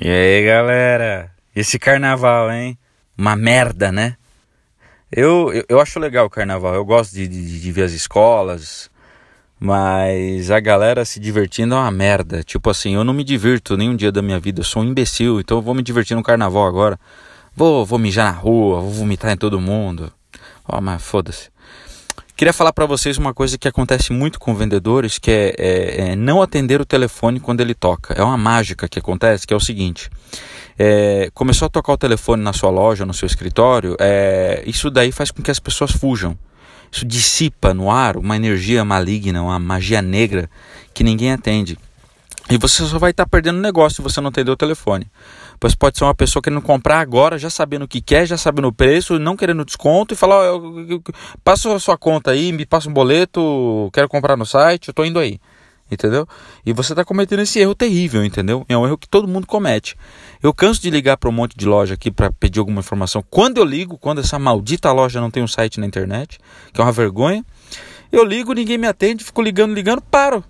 E aí, galera? Esse carnaval, hein? Uma merda, né? Eu, eu, eu acho legal o carnaval. Eu gosto de, de, de, ver as escolas. Mas a galera se divertindo é uma merda. Tipo assim, eu não me divirto nenhum dia da minha vida. Eu sou um imbecil, então eu vou me divertir no carnaval agora. Vou, vou mijar na rua, vou vomitar em todo mundo. Ó, oh, mas foda-se. Queria falar para vocês uma coisa que acontece muito com vendedores, que é, é, é, não atender o telefone quando ele toca. É uma mágica que acontece, que é o seguinte: é, começou a tocar o telefone na sua loja, no seu escritório, é, isso daí faz com que as pessoas fujam. Isso dissipa no ar uma energia maligna, uma magia negra que ninguém atende. E você só vai estar tá perdendo negócio se você não atender o telefone. Pois pode ser uma pessoa querendo comprar agora, já sabendo o que quer, já sabendo o preço, não querendo desconto e falar: oh, passa a sua conta aí, me passa um boleto, quero comprar no site, eu tô indo aí. Entendeu? E você está cometendo esse erro terrível, entendeu? É um erro que todo mundo comete. Eu canso de ligar para um monte de loja aqui para pedir alguma informação. Quando eu ligo, quando essa maldita loja não tem um site na internet, que é uma vergonha, eu ligo, ninguém me atende, fico ligando, ligando, paro.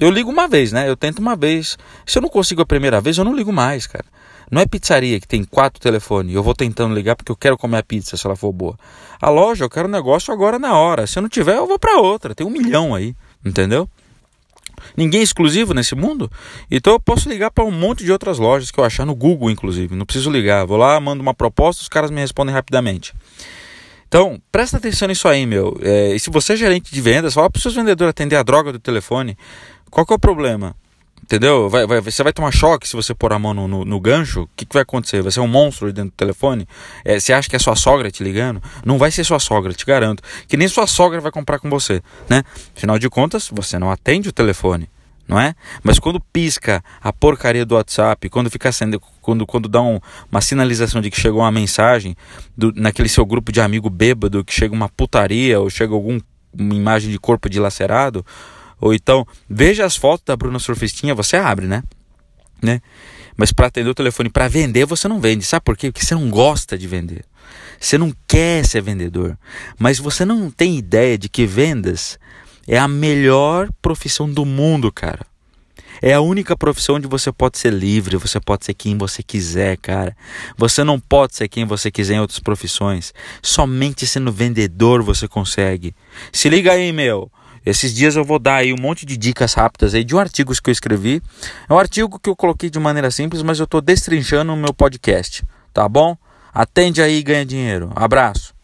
Eu ligo uma vez, né? Eu tento uma vez. Se eu não consigo a primeira vez, eu não ligo mais, cara. Não é pizzaria que tem quatro telefones. Eu vou tentando ligar porque eu quero comer a pizza se ela for boa. A loja, eu quero um negócio agora na hora. Se eu não tiver, eu vou para outra. Tem um milhão aí, entendeu? Ninguém é exclusivo nesse mundo. Então eu posso ligar para um monte de outras lojas que eu achar no Google, inclusive. Não preciso ligar. Vou lá, mando uma proposta, os caras me respondem rapidamente. Então, presta atenção nisso aí, meu. É, e se você é gerente de vendas, fala para os seus vendedores atender a droga do telefone. Qual que é o problema? Entendeu? Vai, vai, você vai tomar choque se você pôr a mão no, no, no gancho. O que, que, vai acontecer? Vai ser um monstro dentro do telefone? É, você acha que é sua sogra te ligando? Não vai ser sua sogra, te garanto. Que nem sua sogra vai comprar com você, né? Afinal de contas, você não atende o telefone, não é? Mas quando pisca a porcaria do WhatsApp, quando fica sendo, quando, quando dá um, uma sinalização de que chegou uma mensagem do, naquele seu grupo de amigo bêbado, que chega uma putaria ou chega alguma imagem de corpo dilacerado ou então, veja as fotos da Bruna Surfistinha, você abre, né? né? Mas para atender o telefone para vender, você não vende. Sabe por quê? Porque você não gosta de vender. Você não quer ser vendedor. Mas você não tem ideia de que vendas é a melhor profissão do mundo, cara. É a única profissão onde você pode ser livre, você pode ser quem você quiser, cara. Você não pode ser quem você quiser em outras profissões. Somente sendo vendedor você consegue. Se liga aí, meu. Esses dias eu vou dar aí um monte de dicas rápidas aí de um artigo que eu escrevi. É um artigo que eu coloquei de maneira simples, mas eu estou destrinchando no meu podcast, tá bom? Atende aí e ganha dinheiro. Abraço.